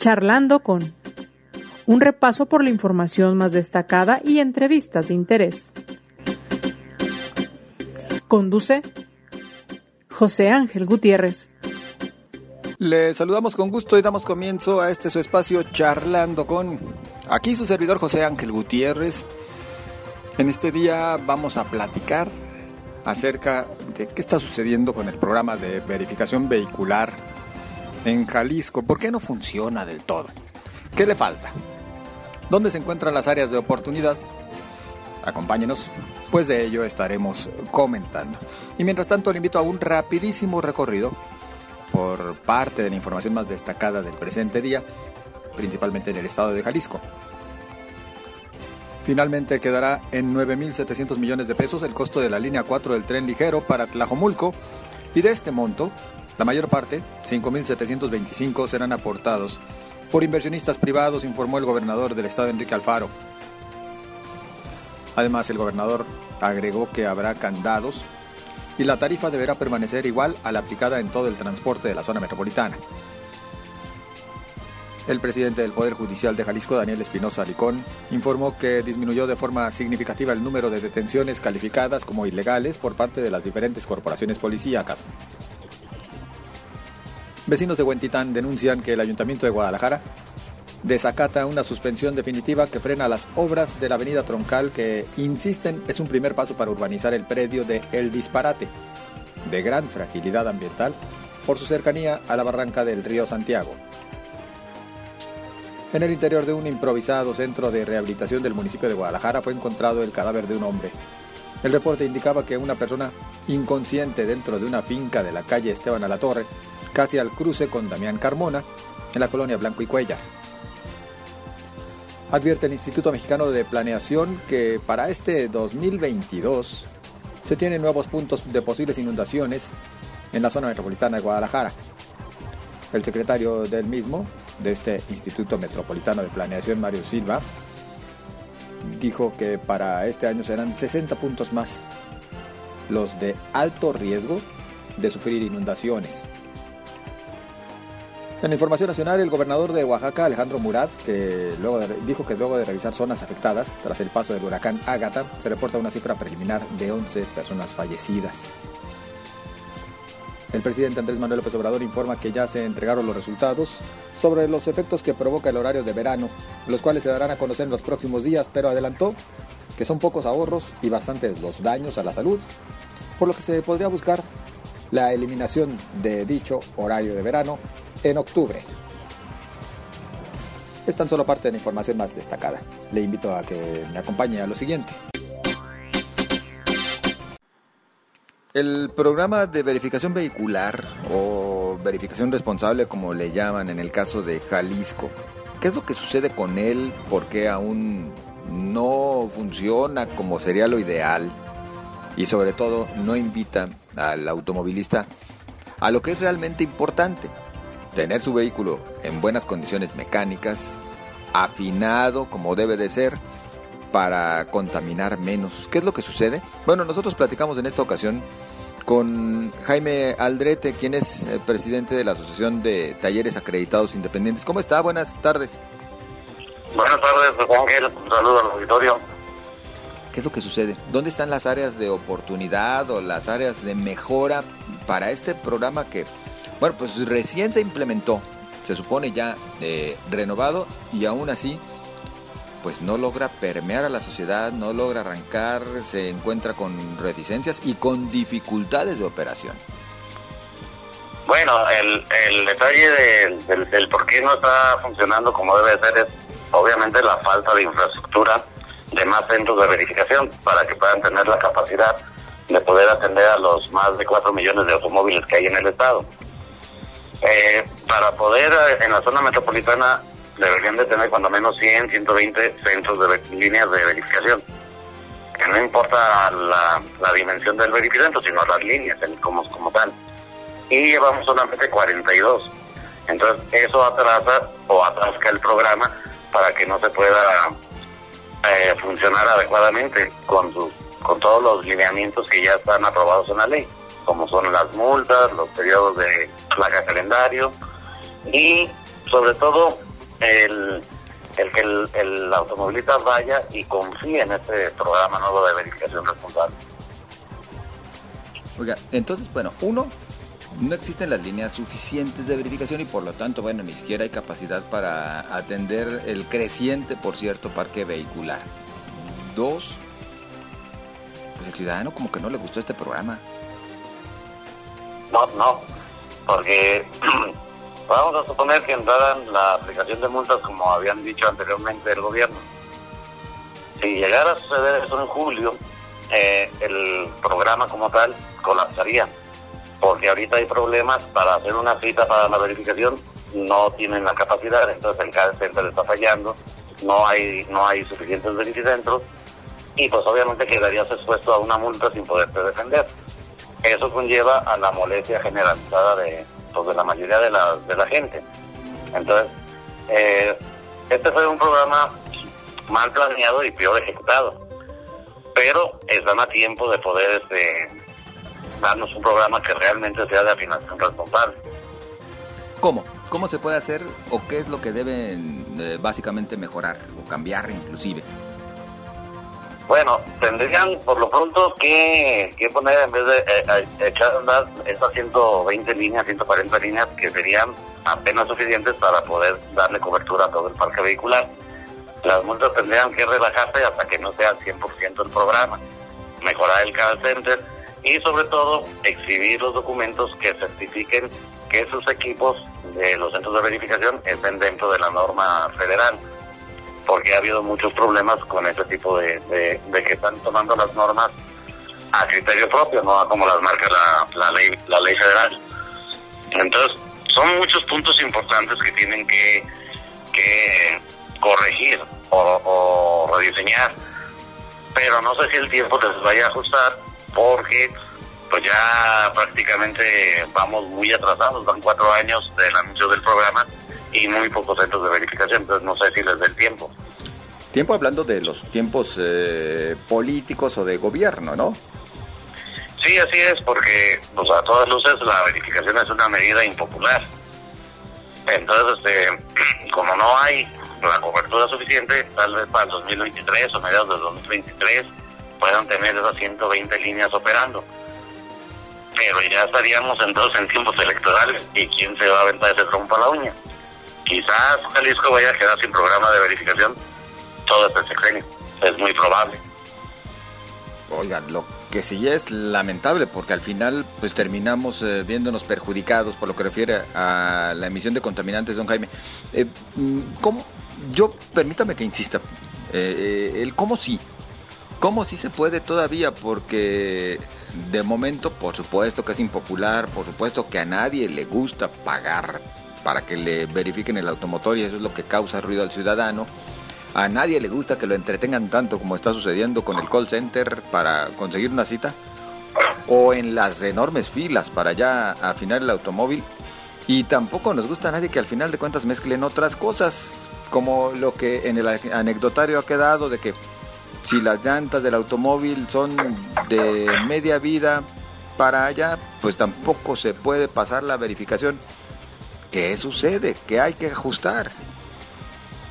Charlando con un repaso por la información más destacada y entrevistas de interés. Conduce José Ángel Gutiérrez. Le saludamos con gusto y damos comienzo a este su espacio charlando con aquí su servidor José Ángel Gutiérrez. En este día vamos a platicar acerca de qué está sucediendo con el programa de verificación vehicular en Jalisco. ¿Por qué no funciona del todo? ¿Qué le falta? ¿Dónde se encuentran las áreas de oportunidad? Acompáñenos, pues de ello estaremos comentando. Y mientras tanto le invito a un rapidísimo recorrido por parte de la información más destacada del presente día, principalmente en el estado de Jalisco. Finalmente quedará en 9.700 millones de pesos el costo de la línea 4 del tren ligero para Tlajomulco y de este monto, la mayor parte, 5.725, serán aportados por inversionistas privados, informó el gobernador del estado Enrique Alfaro. Además, el gobernador agregó que habrá candados y la tarifa deberá permanecer igual a la aplicada en todo el transporte de la zona metropolitana. El presidente del Poder Judicial de Jalisco, Daniel Espinosa Licón, informó que disminuyó de forma significativa el número de detenciones calificadas como ilegales por parte de las diferentes corporaciones policíacas. Vecinos de Huentitán denuncian que el Ayuntamiento de Guadalajara desacata una suspensión definitiva que frena las obras de la avenida Troncal que, insisten, es un primer paso para urbanizar el predio de El Disparate, de gran fragilidad ambiental por su cercanía a la barranca del río Santiago. En el interior de un improvisado centro de rehabilitación del municipio de Guadalajara fue encontrado el cadáver de un hombre. El reporte indicaba que una persona inconsciente dentro de una finca de la calle Esteban Alatorre, casi al cruce con Damián Carmona, en la colonia Blanco y Cuellar. Advierte el Instituto Mexicano de Planeación que para este 2022 se tienen nuevos puntos de posibles inundaciones en la zona metropolitana de Guadalajara. El secretario del mismo, de este Instituto Metropolitano de Planeación, Mario Silva, dijo que para este año serán 60 puntos más los de alto riesgo de sufrir inundaciones. En información nacional, el gobernador de Oaxaca, Alejandro Murat, que luego dijo que luego de revisar zonas afectadas tras el paso del huracán Ágata, se reporta una cifra preliminar de 11 personas fallecidas. El presidente Andrés Manuel López Obrador informa que ya se entregaron los resultados sobre los efectos que provoca el horario de verano, los cuales se darán a conocer en los próximos días, pero adelantó que son pocos ahorros y bastantes los daños a la salud, por lo que se podría buscar la eliminación de dicho horario de verano en octubre. Es tan solo parte de la información más destacada. Le invito a que me acompañe a lo siguiente. El programa de verificación vehicular o verificación responsable como le llaman en el caso de Jalisco, ¿qué es lo que sucede con él? ¿Por qué aún no funciona como sería lo ideal? Y sobre todo no invita al automovilista a lo que es realmente importante, tener su vehículo en buenas condiciones mecánicas, afinado como debe de ser, para contaminar menos. ¿Qué es lo que sucede? Bueno, nosotros platicamos en esta ocasión con Jaime Aldrete, quien es el presidente de la Asociación de Talleres Acreditados Independientes. ¿Cómo está? Buenas tardes. Buenas tardes, Juan. Un saludo al auditorio. ¿Qué es lo que sucede? ¿Dónde están las áreas de oportunidad o las áreas de mejora para este programa que bueno, pues recién se implementó, se supone ya eh, renovado y aún así pues no logra permear a la sociedad, no logra arrancar, se encuentra con reticencias y con dificultades de operación. Bueno, el, detalle del, por qué no está funcionando como debe ser es obviamente la falta de infraestructura de más centros de verificación para que puedan tener la capacidad de poder atender a los más de 4 millones de automóviles que hay en el estado. Eh, para poder eh, en la zona metropolitana deberían de tener cuando menos 100, 120 centros de líneas de verificación. Que no importa la, dimensión del verificante, sino las líneas como, como tal. Y llevamos solamente 42. Entonces eso atrasa o atrasca el programa para que no se pueda eh, funcionar adecuadamente con, con todos los lineamientos que ya están aprobados en la ley como son las multas, los periodos de placa calendario y sobre todo el, el que el, el automovilista vaya y confíe en este programa nuevo de verificación responsable. Oiga, entonces, bueno, uno, no existen las líneas suficientes de verificación y por lo tanto, bueno, ni siquiera hay capacidad para atender el creciente, por cierto, parque vehicular. Dos, pues el ciudadano como que no le gustó este programa. No, no, porque vamos a suponer que entraran la aplicación de multas como habían dicho anteriormente el gobierno. Si llegara a suceder eso en julio, eh, el programa como tal colapsaría, porque ahorita hay problemas para hacer una cita para la verificación, no tienen la capacidad, entonces el call center está fallando, no hay no hay suficientes verificentros y pues obviamente quedarías expuesto a una multa sin poderte defender. Eso conlleva a la molestia generalizada de, pues, de la mayoría de la, de la gente. Entonces, eh, este fue un programa mal planeado y peor ejecutado. Pero están a tiempo de poder este, darnos un programa que realmente sea de afinación responsable. ¿Cómo? ¿Cómo se puede hacer o qué es lo que deben eh, básicamente mejorar o cambiar inclusive? Bueno, tendrían por lo pronto que, que poner en vez de eh, eh, echar andar esas 120 líneas, 140 líneas que serían apenas suficientes para poder darle cobertura a todo el parque vehicular. Las multas tendrían que relajarse hasta que no sea 100% el programa, mejorar el call center y sobre todo exhibir los documentos que certifiquen que sus equipos de los centros de verificación estén dentro de la norma federal porque ha habido muchos problemas con ese tipo de, de, que están tomando las normas a criterio propio, no como las marca la, ley la ley federal. Entonces, son muchos puntos importantes que tienen que, que corregir o, rediseñar, pero no sé si el tiempo les vaya a ajustar porque pues ya prácticamente vamos muy atrasados, van cuatro años del anuncio del programa y muy pocos centros de verificación, entonces no sé si les dé el tiempo. Tiempo hablando de los tiempos eh, políticos o de gobierno, ¿no? Sí, así es, porque pues, a todas luces la verificación es una medida impopular. Entonces, este, como no hay la cobertura suficiente, tal vez para el 2023 o mediados del 2023 puedan tener esas 120 líneas operando. Pero ya estaríamos entonces en tiempos electorales y quién se va a aventar ese trompo a la uña. Quizás Jalisco vaya a quedar sin programa de verificación todo este sexenio. Es muy probable. Oigan, lo que sí es lamentable porque al final pues terminamos eh, viéndonos perjudicados por lo que refiere a la emisión de contaminantes, don Jaime. Eh, mm, ¿Cómo? Yo, permítame que insista, eh, el cómo sí, cómo sí se puede todavía porque de momento por supuesto que es impopular, por supuesto que a nadie le gusta pagar para que le verifiquen el automotor y eso es lo que causa ruido al ciudadano. A nadie le gusta que lo entretengan tanto como está sucediendo con el call center para conseguir una cita o en las enormes filas para ya afinar el automóvil. Y tampoco nos gusta a nadie que al final de cuentas mezclen otras cosas, como lo que en el anecdotario ha quedado de que si las llantas del automóvil son de media vida para allá, pues tampoco se puede pasar la verificación. ¿Qué sucede? ¿Qué hay que ajustar?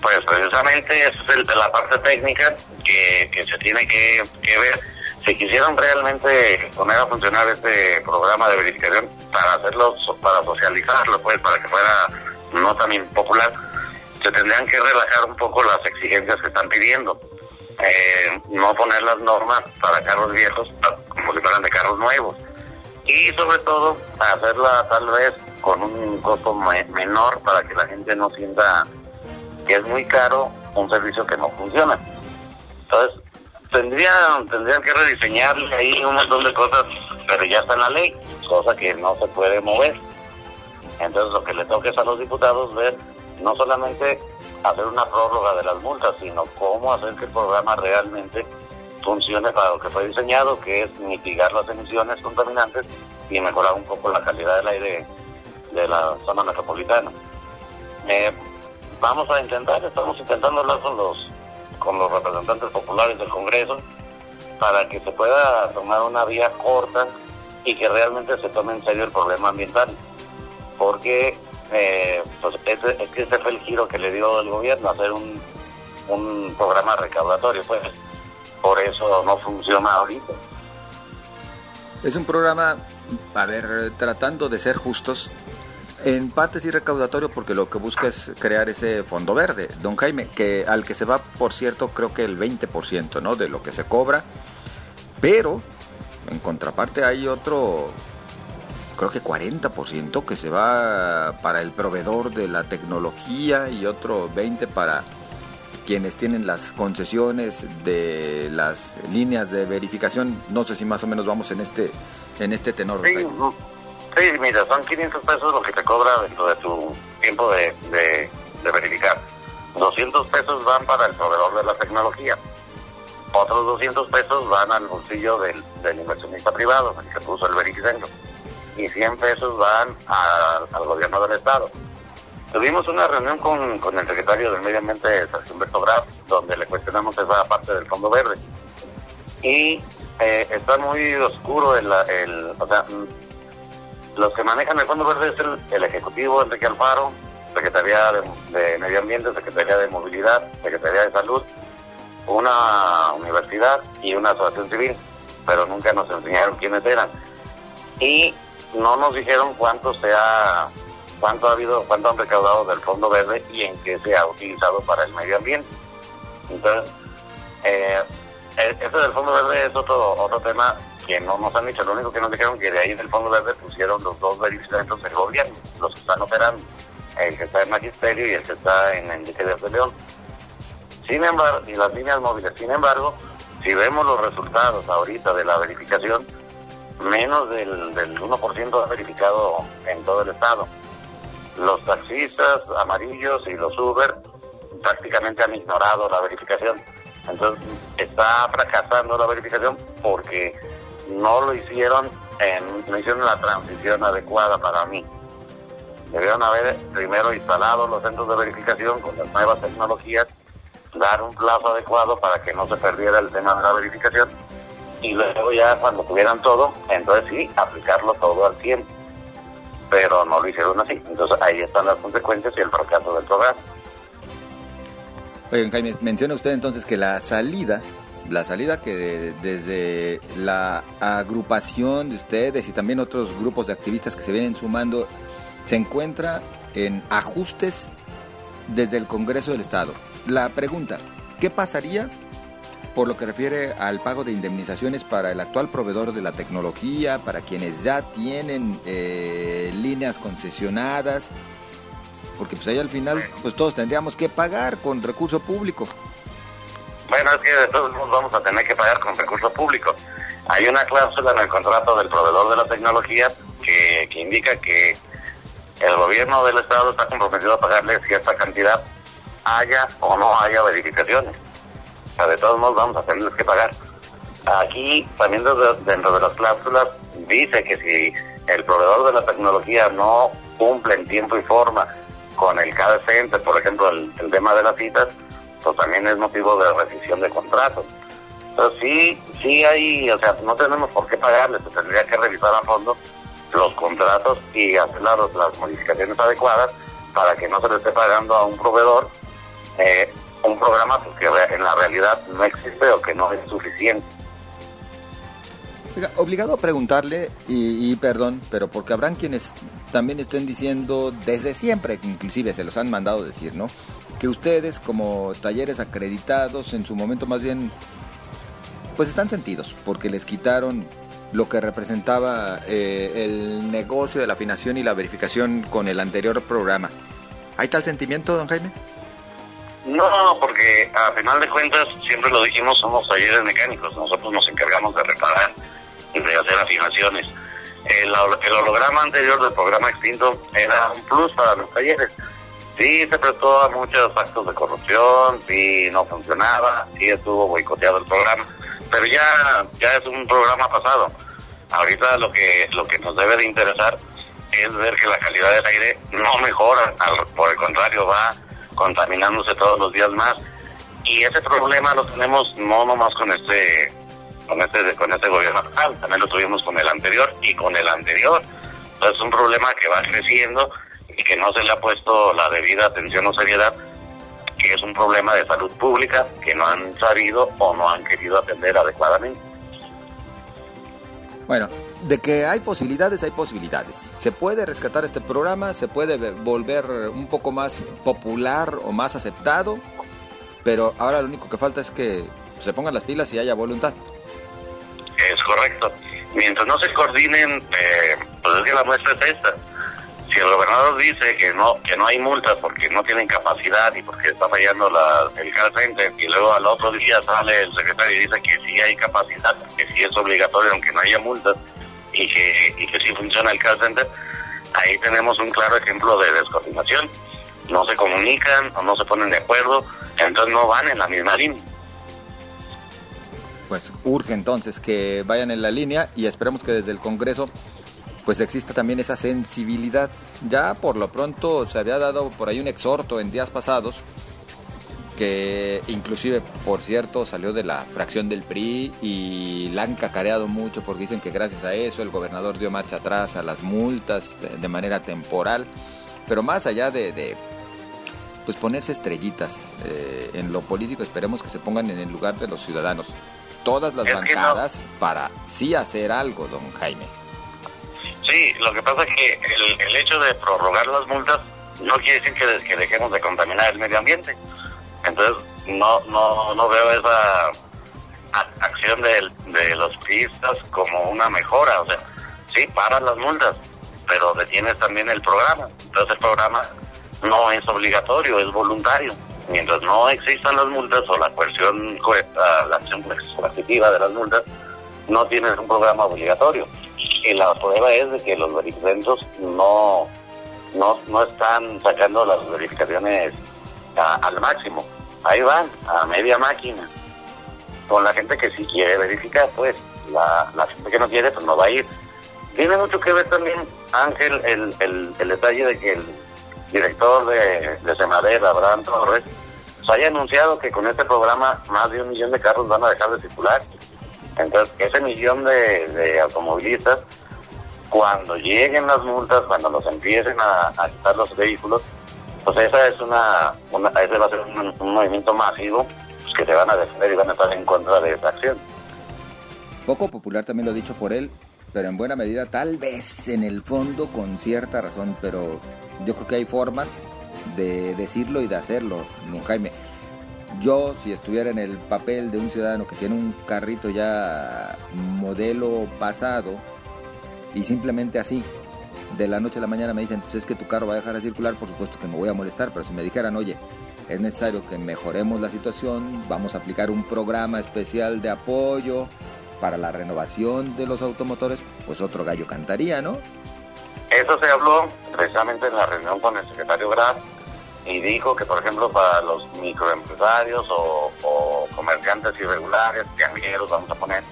Pues precisamente esa es la parte técnica que, se tiene que, ver. Si quisieran realmente poner a funcionar este programa de verificación para hacerlo, para socializarlo, pues para que fuera no tan impopular, se tendrían que relajar un poco las exigencias que están pidiendo. Eh, no poner las normas para carros viejos como si fueran de carros nuevos. Y sobre todo, hacerla tal vez con un costo menor para que la gente no sienta que es muy caro un servicio que no funciona. Entonces, tendrían, tendrían que rediseñarle ahí un montón de cosas, pero ya está en la ley, cosa que no se puede mover. Entonces, lo que le toca es a los diputados ver no solamente hacer una prórroga de las multas, sino cómo hacer que el programa realmente funcione para lo que fue diseñado, que es mitigar las emisiones contaminantes y mejorar un poco la calidad del aire de la zona metropolitana. Eh, vamos a intentar, estamos intentando hablar con los, con los representantes populares del Congreso para que se pueda tomar una vía corta y que realmente se tome en serio el problema ambiental. Porque eh, pues ese, es ese fue el giro que le dio el gobierno, hacer un, un programa recaudatorio, pues por eso no funciona ahorita. Es un programa, a ver, tratando de ser justos, en parte sí recaudatorio porque lo que busca es crear ese fondo verde, don Jaime, que al que se va, por cierto, creo que el 20%, ¿no? De lo que se cobra, pero en contraparte hay otro, creo que 40% que se va para el proveedor de la tecnología y otro 20% para quienes tienen las concesiones de las líneas de verificación. No sé si más o menos vamos en este en este tenor. Sí, Sí, mira, son 500 pesos lo que te cobra dentro de tu tiempo de, verificar. 200 pesos van para el proveedor de la tecnología. Otros 200 pesos van al bolsillo del, inversionista privado, el que puso el verificentro. Y 100 pesos van al gobierno del Estado. Tuvimos una reunión con, con el secretario del Medio Ambiente, Humberto Graf, donde le cuestionamos esa parte del Fondo Verde. Y eh, está muy oscuro el, el, o sea, los que manejan el Fondo Verde es el, Ejecutivo, Enrique Alfaro, Secretaría de, Medio Ambiente, Secretaría de Movilidad, Secretaría de Salud, una universidad y una asociación civil, pero nunca nos enseñaron quiénes eran. Y no nos dijeron cuánto se ha, cuánto ha habido, cuánto han recaudado del Fondo Verde y en qué se ha utilizado para el medio ambiente. Entonces, eh, este del Fondo Verde es otro, otro tema que no nos han dicho, lo único que nos dijeron que de ahí del Fondo Verde pusieron los dos verificantes del gobierno, los que están operando, el que está en Magisterio y el que está en Enrique de León. Sin embargo, y las líneas móviles, sin embargo, si vemos los resultados ahorita de la verificación, menos del, del 1% ha verificado en todo el estado. Los taxistas amarillos y los Uber prácticamente han ignorado la verificación. Entonces está fracasando la verificación porque no lo hicieron, en, no hicieron la transición adecuada para mí. Debieron haber primero instalado los centros de verificación con las nuevas tecnologías, dar un plazo adecuado para que no se perdiera el tema de la verificación y luego ya cuando tuvieran todo, entonces sí, aplicarlo todo al tiempo. Pero no lo hicieron así. Entonces ahí están las consecuencias y el fracaso del programa. Oigan, Jaime, menciona usted entonces que la salida la salida que desde la agrupación de ustedes y también otros grupos de activistas que se vienen sumando se encuentra en ajustes desde el Congreso del Estado. La pregunta, ¿qué pasaría por lo que refiere al pago de indemnizaciones para el actual proveedor de la tecnología, para quienes ya tienen eh, líneas concesionadas? Porque pues ahí al final pues todos tendríamos que pagar con recurso público. Bueno, es que de todos modos vamos a tener que pagar con recursos públicos. Hay una cláusula en el contrato del proveedor de la tecnología que, indica que el gobierno del Estado está comprometido a pagarle cierta cantidad, haya o no haya verificaciones. O sea, de todos modos vamos a tener que pagar. Aquí, también dentro de las cláusulas, dice que si el proveedor de la tecnología no cumple en tiempo y forma con el CADE por ejemplo, el tema de las citas, pues también es motivo de rescisión de contrato. Entonces sí, sí hay, o sea, no tenemos por qué pagarle, se tendría que revisar a fondo los contratos y hacer las, modificaciones adecuadas para que no se le esté pagando a un proveedor eh, un programa pues, que en la realidad no existe o que no es suficiente. obligado a preguntarle, y, y, perdón, pero porque habrán quienes también estén diciendo desde siempre, inclusive se los han mandado decir, ¿no? Que ustedes como talleres acreditados en su momento más bien pues están sentidos porque les quitaron lo que representaba eh, el negocio de la afinación y la verificación con el anterior programa. ¿Hay tal sentimiento, don Jaime? No, porque a final de cuentas, siempre lo dijimos, somos talleres mecánicos, nosotros nos encargamos de reparar y de hacer afinaciones. El, el holograma anterior del programa extinto era un plus para los talleres Sí, se prestó a muchos actos de corrupción, sí no funcionaba, sí estuvo boicoteado el programa, pero ya, ya es un programa pasado. Ahorita lo que, lo que nos debe de interesar es ver que la calidad del aire no mejora, por el contrario, va contaminándose todos los días más. Y ese problema lo tenemos no nomás con este con este con este gobierno actual, también lo tuvimos con el anterior y con el anterior. Entonces es un problema que va creciendo y que no se le ha puesto la debida atención o seriedad, que es un problema de salud pública que no han sabido o no han querido atender adecuadamente. Bueno, de que hay posibilidades, hay posibilidades. Se puede rescatar este programa, se puede volver un poco más popular o más aceptado, pero ahora lo único que falta es que se pongan las pilas y haya voluntad. Es correcto. Mientras no se coordinen, eh, pues es que la muestra es esta. Si el gobernador dice que no que no hay multas porque no tienen capacidad y porque está fallando la, el call center y luego al otro día sale el secretario y dice que sí hay capacidad, que sí es obligatorio aunque no haya multas y que, y que sí funciona el call center, ahí tenemos un claro ejemplo de descoordinación. No se comunican o no se ponen de acuerdo, entonces no van en la misma línea pues urge entonces que vayan en la línea y esperemos que desde el Congreso pues exista también esa sensibilidad. Ya por lo pronto se había dado por ahí un exhorto en días pasados que inclusive, por cierto, salió de la fracción del PRI y la han cacareado mucho porque dicen que gracias a eso el gobernador dio marcha atrás a las multas de, manera temporal. Pero más allá de, pues ponerse estrellitas eh, en lo político, esperemos que se pongan en el lugar de los ciudadanos todas las bancadas para sí hacer algo, don Jaime. Sí, lo que pasa es que el, hecho de prorrogar las multas no quiere decir que, dejemos de contaminar el medio ambiente. Entonces, no no no veo esa acción de, los pistas como una mejora. O sea, sí, para las multas, pero detienes también el programa. Entonces, el programa no es obligatorio, es voluntario mientras no existan las multas o la coerción, la acción coercitiva de las multas, no tienes un programa obligatorio. Y la prueba es de que los verificantes no, no, no están sacando las verificaciones al máximo. Ahí van, a media máquina. Con la gente que sí quiere verificar, pues la, la gente que no quiere, pues no va a ir. Tiene mucho que ver también, Ángel, el, el, el detalle de que el director de, de Abraham Torres, se haya anunciado que con este programa más de un millón de carros van a dejar de circular. Entonces, ese millón de, automovilistas, cuando lleguen las multas, cuando los empiecen a, quitar los vehículos, pues esa es una, ese va a ser un, movimiento masivo pues, que se van a defender y van a estar en contra de esa acción. Poco popular también lo dicho por él, pero en buena medida, tal vez en el fondo con cierta razón, pero yo creo que hay formas de decirlo y de hacerlo, don Jaime. Yo, si estuviera en el papel de un ciudadano que tiene un carrito ya modelo pasado y simplemente así, de la noche a la mañana me dicen, pues es que tu carro va a dejar de circular, por supuesto que me voy a molestar, pero si me dijeran, oye, es necesario que mejoremos la situación, vamos a aplicar un programa especial de apoyo para la renovación de los automotores, pues otro gallo cantaría, ¿no? Eso se habló precisamente en la reunión con el secretario Graf y dijo que, por ejemplo, para los microempresarios o, comerciantes irregulares, tiangueros, vamos a poner,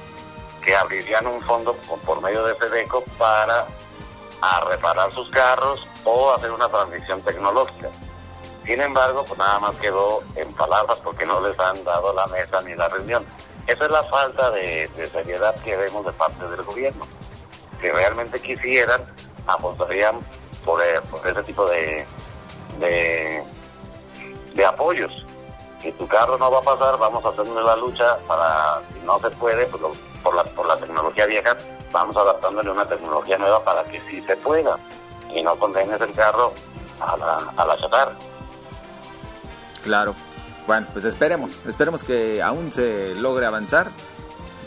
que abrirían un fondo por, medio de FEDECO para reparar sus carros o hacer una transición tecnológica. Sin embargo, pues nada más quedó en palabras porque no les han dado la mesa ni la reunión. Esa es la falta de, seriedad que vemos de parte del gobierno. Si realmente quisieran, apostarían por, eh, por ese tipo de, de, de apoyos. Si tu carro no va a pasar, vamos a hacer la lucha para, si no se puede, pues por, la, por la tecnología vieja, vamos adaptándole una tecnología nueva para que sí se pueda y no condenes el carro a la, a la chatarra. Claro. Bueno, pues esperemos, esperemos que aún se logre avanzar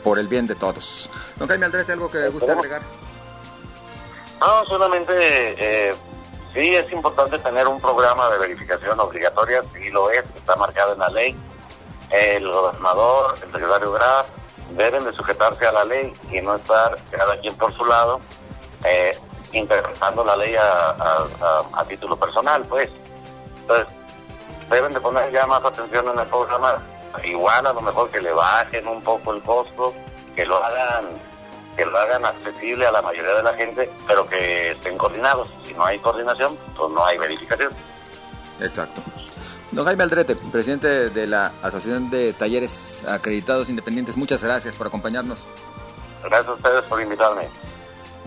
por el bien de todos. Don Jaime Aldrete, ¿algo que guste agregar? No, solamente eh, Sí, es importante tener un programa de verificación obligatoria, sí lo es, está marcado en la ley. El gobernador, el secretario Graf, deben de sujetarse a la ley y no estar cada quien por su lado eh, interpretando la ley a, título personal, pues. Entonces, deben de poner ya más atención en el programa, igual a lo mejor que le bajen un poco el costo, que lo hagan que lo hagan accesible a la mayoría de la gente, pero que estén coordinados. Si no hay coordinación, pues no hay verificación. Exacto. Don Jaime Aldrete, presidente de la Asociación de Talleres Acreditados Independientes, muchas gracias por acompañarnos. Gracias a ustedes por invitarme.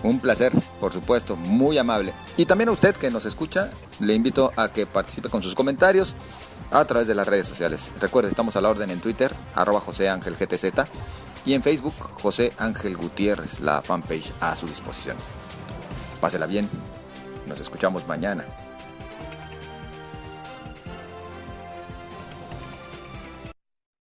Un placer, por supuesto, muy amable. Y también a usted que nos escucha, le invito a que participe con sus comentarios a través de las redes sociales. Recuerde, estamos a la orden en Twitter, arroba José Ángel GTZ, y en Facebook José Ángel Gutiérrez, la fanpage a su disposición. Pásela bien, nos escuchamos mañana.